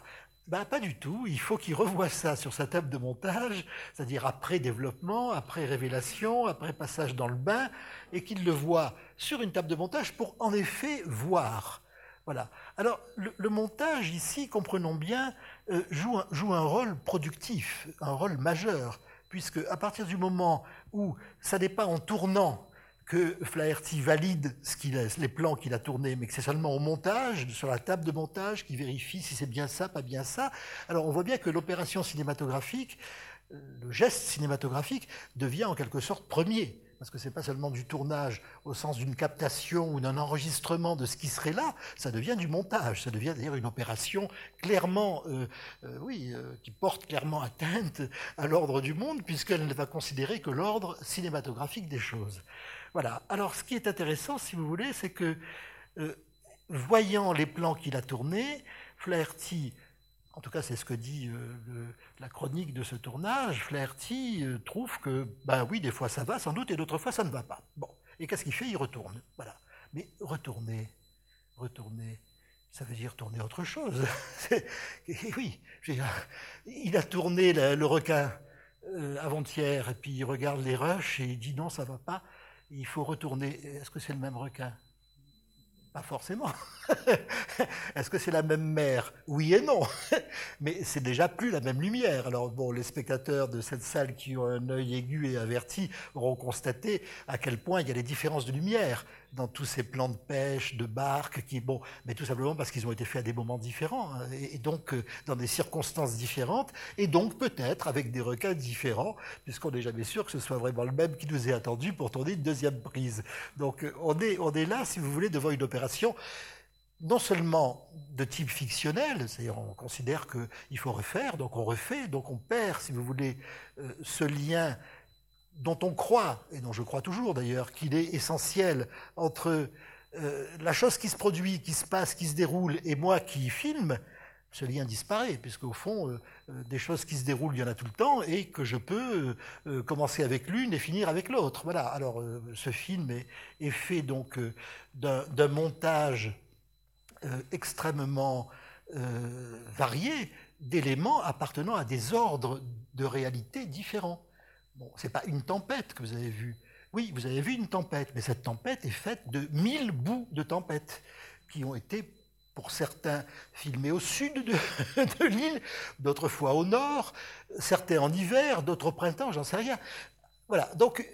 Ben pas du tout. Il faut qu'il revoie ça sur sa table de montage, c'est-à-dire après développement, après révélation, après passage dans le bain, et qu'il le voit sur une table de montage pour en effet voir. Voilà. Alors, le, montage ici, comprenons bien, euh, joue, un, joue, un, rôle productif, un rôle majeur, puisque à partir du moment où ça n'est pas en tournant que Flaherty valide qu'il les plans qu'il a tournés, mais que c'est seulement au montage, sur la table de montage, qui vérifie si c'est bien ça, pas bien ça. Alors on voit bien que l'opération cinématographique, euh, le geste cinématographique devient en quelque sorte premier parce que ce n'est pas seulement du tournage au sens d'une captation ou d'un enregistrement de ce qui serait là, ça devient du montage, ça devient d'ailleurs une opération clairement, euh, euh, oui, qui porte clairement atteinte à l'ordre du monde, puisqu'elle ne va considérer que l'ordre cinématographique des choses. Voilà. Alors, ce qui est intéressant, si vous voulez, c'est que, voyant les plans qu'il a tournés, Flaherty en tout cas c'est ce que dit euh, la chronique de ce tournage, Flaherty euh, trouve que, ben oui, des fois ça va sans doute, et d'autres fois ça ne va pas. Bon. Et qu'est-ce qu'il fait? Il retourne. Voilà. Mais retourner, retourner, ça veut dire tourner autre chose. oui, il a tourné le, requin euh, avant-hier, et puis il regarde les rushs et il dit non, ça va pas, il faut retourner. Est-ce que c'est le même requin? Pas forcément. Est-ce que c'est la même mer Oui et non. Mais c'est déjà plus la même lumière. Alors bon, les spectateurs de cette salle qui ont un œil aigu et averti auront constaté à quel point il y a des différences de lumière dans tous ces plans de pêche, de barques, mais tout simplement parce qu'ils ont été faits à des moments différents, hein, et, donc euh, dans des circonstances différentes, et donc peut-être avec des requins différents, puisqu'on n'est jamais sûr que ce soit vraiment le même qui nous est attendu pour tourner une deuxième prise. Donc euh, on est, on est là, si vous voulez, devant une opération non seulement de type fictionnel, c'est-à-dire on considère qu'il faut refaire, donc on refait, donc on perd, si vous voulez, euh, ce lien dont on croit, et dont je crois toujours d'ailleurs, qu'il est essentiel entre euh, la chose qui se produit, qui se passe, qui se déroule, et moi qui filme, ce lien disparaît, puisqu'au fond, euh, euh, des choses qui se déroulent, il y en a tout le temps, et que je peux commencer avec l'une et finir avec l'autre. Voilà. Alors, ce film est, fait donc d'un montage extrêmement varié d'éléments appartenant à des ordres de réalité différents. Ce n'est pas une tempête que vous avez vue. Oui, vous avez vu une tempête, mais cette tempête est faite de mille bouts de tempête qui ont été, pour certains, filmés au sud de, l'île, d'autres fois au nord, certains en hiver, d'autres au printemps, j'en sais rien. Voilà, donc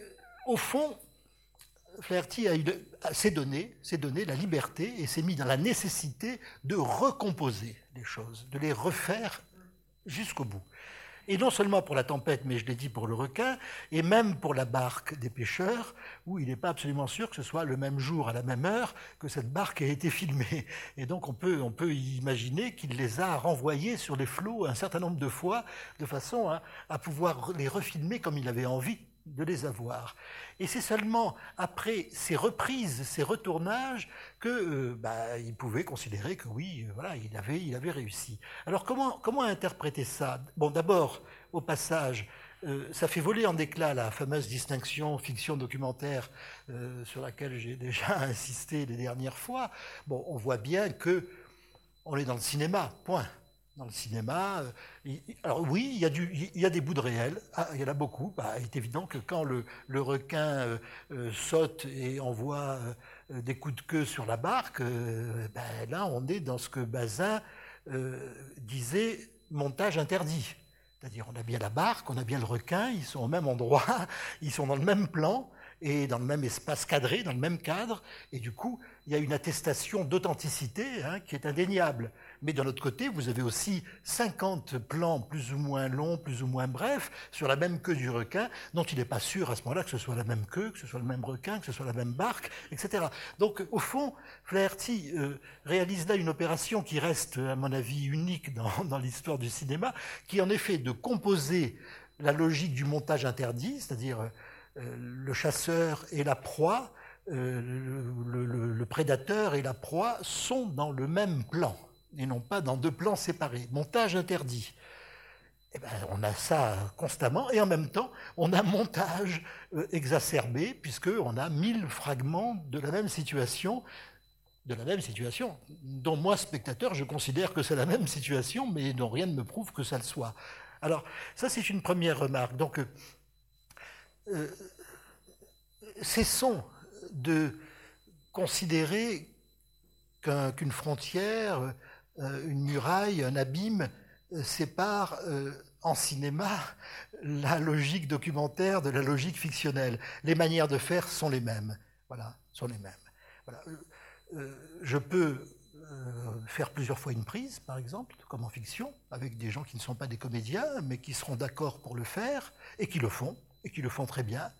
au fond, Flaherty s'est donné, donné la liberté et s'est mis dans la nécessité de recomposer les choses, de les refaire jusqu'au bout. Et non seulement pour la tempête, mais je l'ai dit pour le requin, et même pour la barque des pêcheurs, où il n'est pas absolument sûr que ce soit le même jour, à la même heure, que cette barque a été filmée. Et donc on peut, on peut imaginer qu'il les a renvoyés sur les flots un certain nombre de fois, de façon à, à pouvoir les refilmer comme il avait envie de les avoir. Et c'est seulement après ces reprises, ces retournages, que euh, bah, il pouvait considérer que oui, euh, voilà, il avait, il avait réussi. Alors comment, comment interpréter ça? Bon, d'abord, au passage, euh, ça fait voler en éclat la fameuse distinction fiction-documentaire sur laquelle j'ai déjà insisté les dernières fois. Bon, on voit bien que on est dans le cinéma, point dans le cinéma. Euh, alors oui, il y, a du, il des bouts de réel, ah, il y en a beaucoup. Bah, il est évident que quand le, requin euh, euh, saute et envoie des coups de queue sur la barque, ben là on est dans ce que Bazin disait montage interdit. C'est-à-dire on a bien la barque, on a bien le requin, ils sont au même endroit, ils sont dans le même plan et dans le même espace cadré, dans le même cadre, et du coup il y a une attestation d'authenticité hein, qui est indéniable. Mais d'un autre côté, vous avez aussi 50 plans plus ou moins longs, plus ou moins brefs, sur la même queue du requin, dont il n'est pas sûr à ce moment-là que ce soit la même queue, que ce soit le même requin, que ce soit la même barque, etc. Donc, au fond, Flaherty euh, réalise là une opération qui reste, à mon avis, unique dans, dans l'histoire du cinéma, qui est en effet de composer la logique du montage interdit, c'est-à-dire euh, le chasseur et la proie, euh, le, prédateur et la proie sont dans le même plan et non pas dans deux plans séparés. Montage interdit. Eh ben, on a ça constamment et en même temps, on a montage euh, exacerbé puisqu'on a mille fragments de la même situation, de la même situation, dont moi, spectateur, je considère que c'est la même situation, mais dont rien ne me prouve que ça le soit. Alors, ça, c'est une première remarque. Donc, euh, cessons de considérer qu'une frontière euh, une muraille, un abîme euh, sépare en cinéma la logique documentaire de la logique fictionnelle. Les manières de faire sont les mêmes. Je peux faire plusieurs fois une prise, par exemple, comme en fiction, avec des gens qui ne sont pas des comédiens, mais qui seront d'accord pour le faire, et qui le font, et qui le font très bien,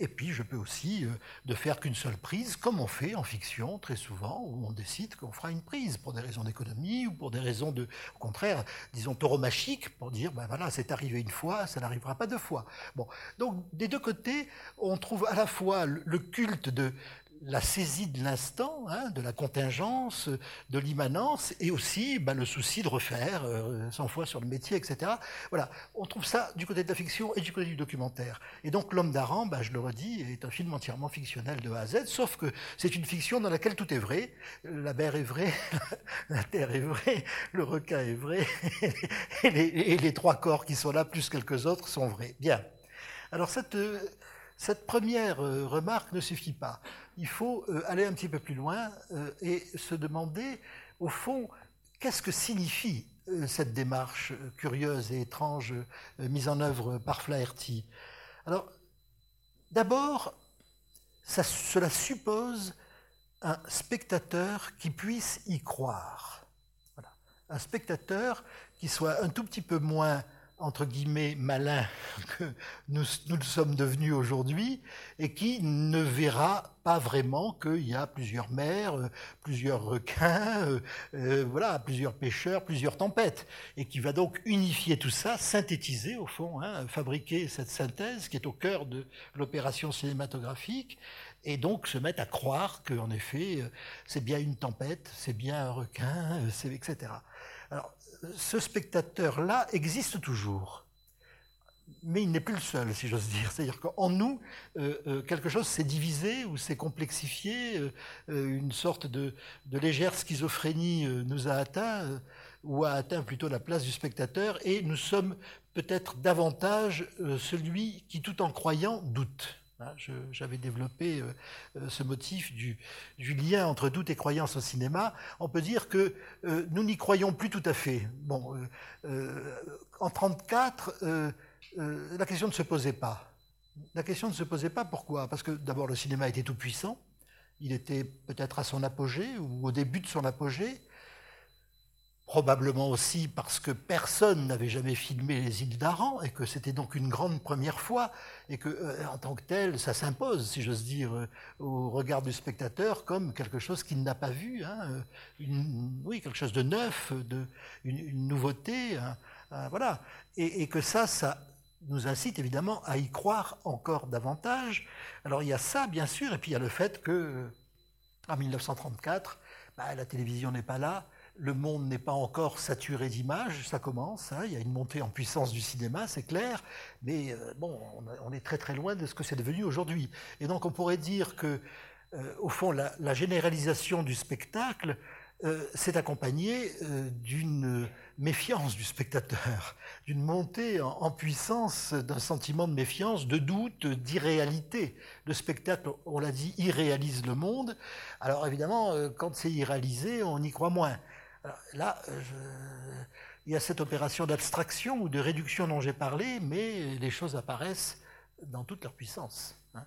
et puis, je peux aussi euh, faire qu'une seule prise, comme on fait en fiction très souvent, où on décide qu'on fera une prise pour des raisons d'économie ou pour des raisons de, au contraire, disons tauromachique, pour dire, ben voilà, c'est arrivé une fois, ça n'arrivera pas deux fois. Bon, donc des deux côtés, on trouve à la fois le culte de la saisie de l'instant, hein, de la contingence, de l'immanence, et aussi ben, le souci de refaire 100 fois sur le métier, etc. Voilà, on trouve ça du côté de la fiction et du côté du documentaire. Et donc L'homme d'Aran, ben, je le redis, est un film entièrement fictionnel de A à Z, sauf que c'est une fiction dans laquelle tout est vrai. La mer est vraie, la terre est vraie, le requin est vrai, et les, et les trois corps qui sont là, plus quelques autres, sont vrais. Bien. Alors cette, cette première euh, remarque ne suffit pas. Il faut euh, aller un petit peu plus loin euh, et se demander, au fond, qu'est-ce que signifie cette démarche curieuse et étrange mise en œuvre par Flaherty? Alors, d'abord, cela suppose un spectateur qui puisse y croire. Un spectateur qui soit un tout petit peu moins entre guillemets, malin que nous, sommes devenus aujourd'hui et qui ne verra pas vraiment qu'il y a plusieurs mers, euh, plusieurs requins, euh, euh, voilà, plusieurs pêcheurs, plusieurs tempêtes, et qui va donc unifier tout ça, synthétiser au fond, hein, fabriquer cette synthèse qui est au cœur de l'opération cinématographique, et donc se mettre à croire qu'en effet, c'est bien une tempête, c'est bien un requin, etc. Ce spectateur-là existe toujours. Mais il n'est plus le seul, si j'ose dire. C'est-à-dire qu'en nous, euh, euh, quelque chose s'est divisé ou s'est complexifié, euh, une sorte de, légère schizophrénie nous a atteint, ou a atteint plutôt la place du spectateur, et nous sommes peut-être davantage celui qui, tout en croyant, doute. Hein, j'avais développé euh, euh, ce motif du, lien entre doute et croyance au cinéma. On peut dire que euh, nous n'y croyons plus tout à fait. Bon, en 1934, la question ne se posait pas. La question ne se posait pas. Pourquoi? Parce que d'abord, le cinéma était tout puissant. Il était peut-être à son apogée ou au début de son apogée probablement aussi parce que personne n'avait jamais filmé les îles d'Aran et que c'était donc une grande première fois et que euh, en tant que tel ça s'impose si j'ose dire euh, au regard du spectateur comme quelque chose qu'il n'a pas vu hein, euh, oui quelque chose de neuf de une, nouveauté hein, voilà. Et, que ça ça nous incite évidemment à y croire encore davantage. Alors il y a ça bien sûr et puis il y a le fait que en 1934 bah, la télévision n'est pas là le monde n'est pas encore saturé d'images, ça commence, hein. il y a une montée en puissance du cinéma, c'est clair, mais euh, bon, on, est très très loin de ce que c'est devenu aujourd'hui. Et donc on pourrait dire que, euh, au fond, la, généralisation du spectacle euh, s'est accompagnée d'une méfiance du spectateur, d'une montée en, puissance d'un sentiment de méfiance, de doute, d'irréalité. Le spectacle, on l'a dit, irréalise le monde. Alors évidemment, quand c'est irréalisé, on y croit moins là, il y a cette opération d'abstraction ou de réduction dont j'ai parlé, mais les choses apparaissent dans toute leur puissance. Hein.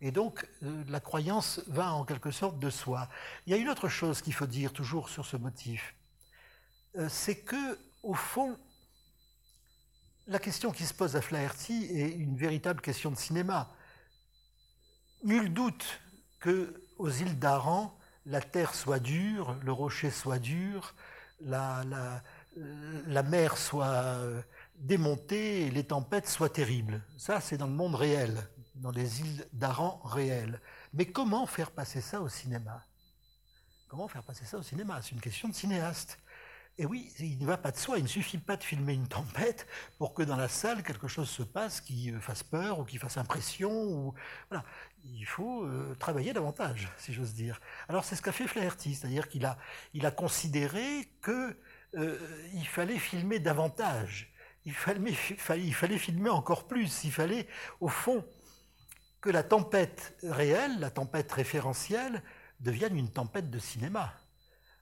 Et donc, euh, la croyance va en quelque sorte de soi. Il y a une autre chose qu'il faut dire toujours sur ce motif, euh, c'est que, au fond, la question qui se pose à Flaherty est une véritable question de cinéma. Nul doute que aux îles d'Aran, la terre soit dure, le rocher soit dur, la, mer soit euh, démontée et les tempêtes soient terribles. Ça, c'est dans le monde réel, dans les îles d'Aran réelles. Mais comment faire passer ça au cinéma? Comment faire passer ça au cinéma? C'est une question de cinéaste. Et oui, il ne va pas de soi, il ne suffit pas de filmer une tempête pour que dans la salle quelque chose se passe qui euh, fasse peur ou qui fasse impression. Il faut euh, travailler davantage, si j'ose dire. Alors c'est ce qu'a fait Flaherty, c'est-à-dire qu'il a, considéré qu'il euh, fallait filmer davantage, il fallait filmer encore plus, il fallait au fond que la tempête réelle, la tempête référentielle, devienne une tempête de cinéma.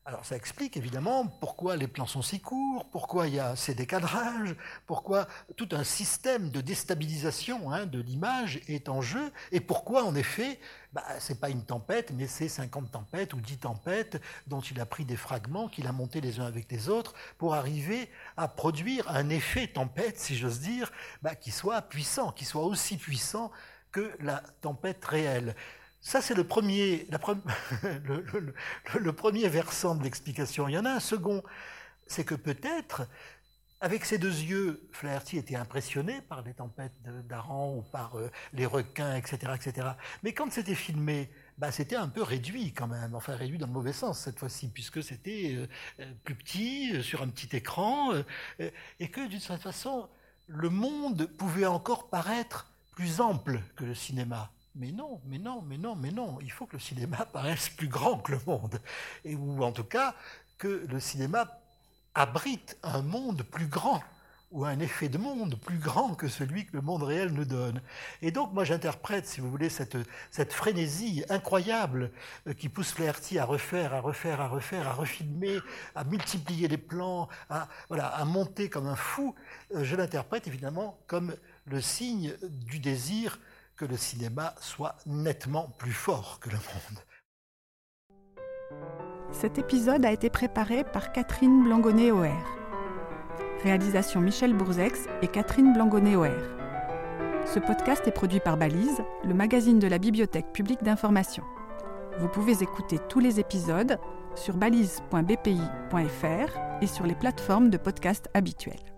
Alors ça explique évidemment pourquoi les plans sont si courts, pourquoi il y a ces décadrages, pourquoi tout un système de déstabilisation hein, de l'image est en jeu, et pourquoi en effet, bah, ce n'est pas une tempête, mais c'est 50 tempêtes ou 10 tempêtes dont il a pris des fragments, qu'il a montés les uns avec les autres, pour arriver à produire un effet tempête, si j'ose dire, bah, qui soit puissant, qui soit aussi puissant que la tempête réelle. Ça, c'est le premier, versant de l'explication. Il y en a un second, c'est que peut-être, avec ses deux yeux, Flaherty était impressionné par les tempêtes d'Aran ou par euh, les requins, etc., etc. Mais quand c'était filmé bah, c'était un peu réduit quand même, enfin réduit dans le mauvais sens cette fois-ci, puisque c'était plus petit, sur un petit écran, et que d'une certaine façon, le monde pouvait encore paraître plus ample que le cinéma. Mais non, mais non, mais non, mais non. Il faut que le cinéma paraisse plus grand que le monde. Et, ou en tout cas, que le cinéma abrite un monde plus grand ou un effet de monde plus grand que celui que le monde réel nous donne. Et donc moi j'interprète, si vous voulez, cette, cette frénésie incroyable euh, qui pousse Flaherty à refaire, à refaire, à refaire, à refilmer, à multiplier les plans, à, voilà, à monter comme un fou, euh, je l'interprète évidemment comme le signe du désir que le cinéma soit nettement plus fort que le monde. Cet épisode a été préparé par Catherine Blangonnet-Oher. Réalisation Michel Bourzex et Catherine Blangonnet-Oher. Ce podcast est produit par Balise, le magazine de la Bibliothèque publique d'information. Vous pouvez écouter tous les épisodes sur balise.bpi.fr et sur les plateformes de podcast habituelles.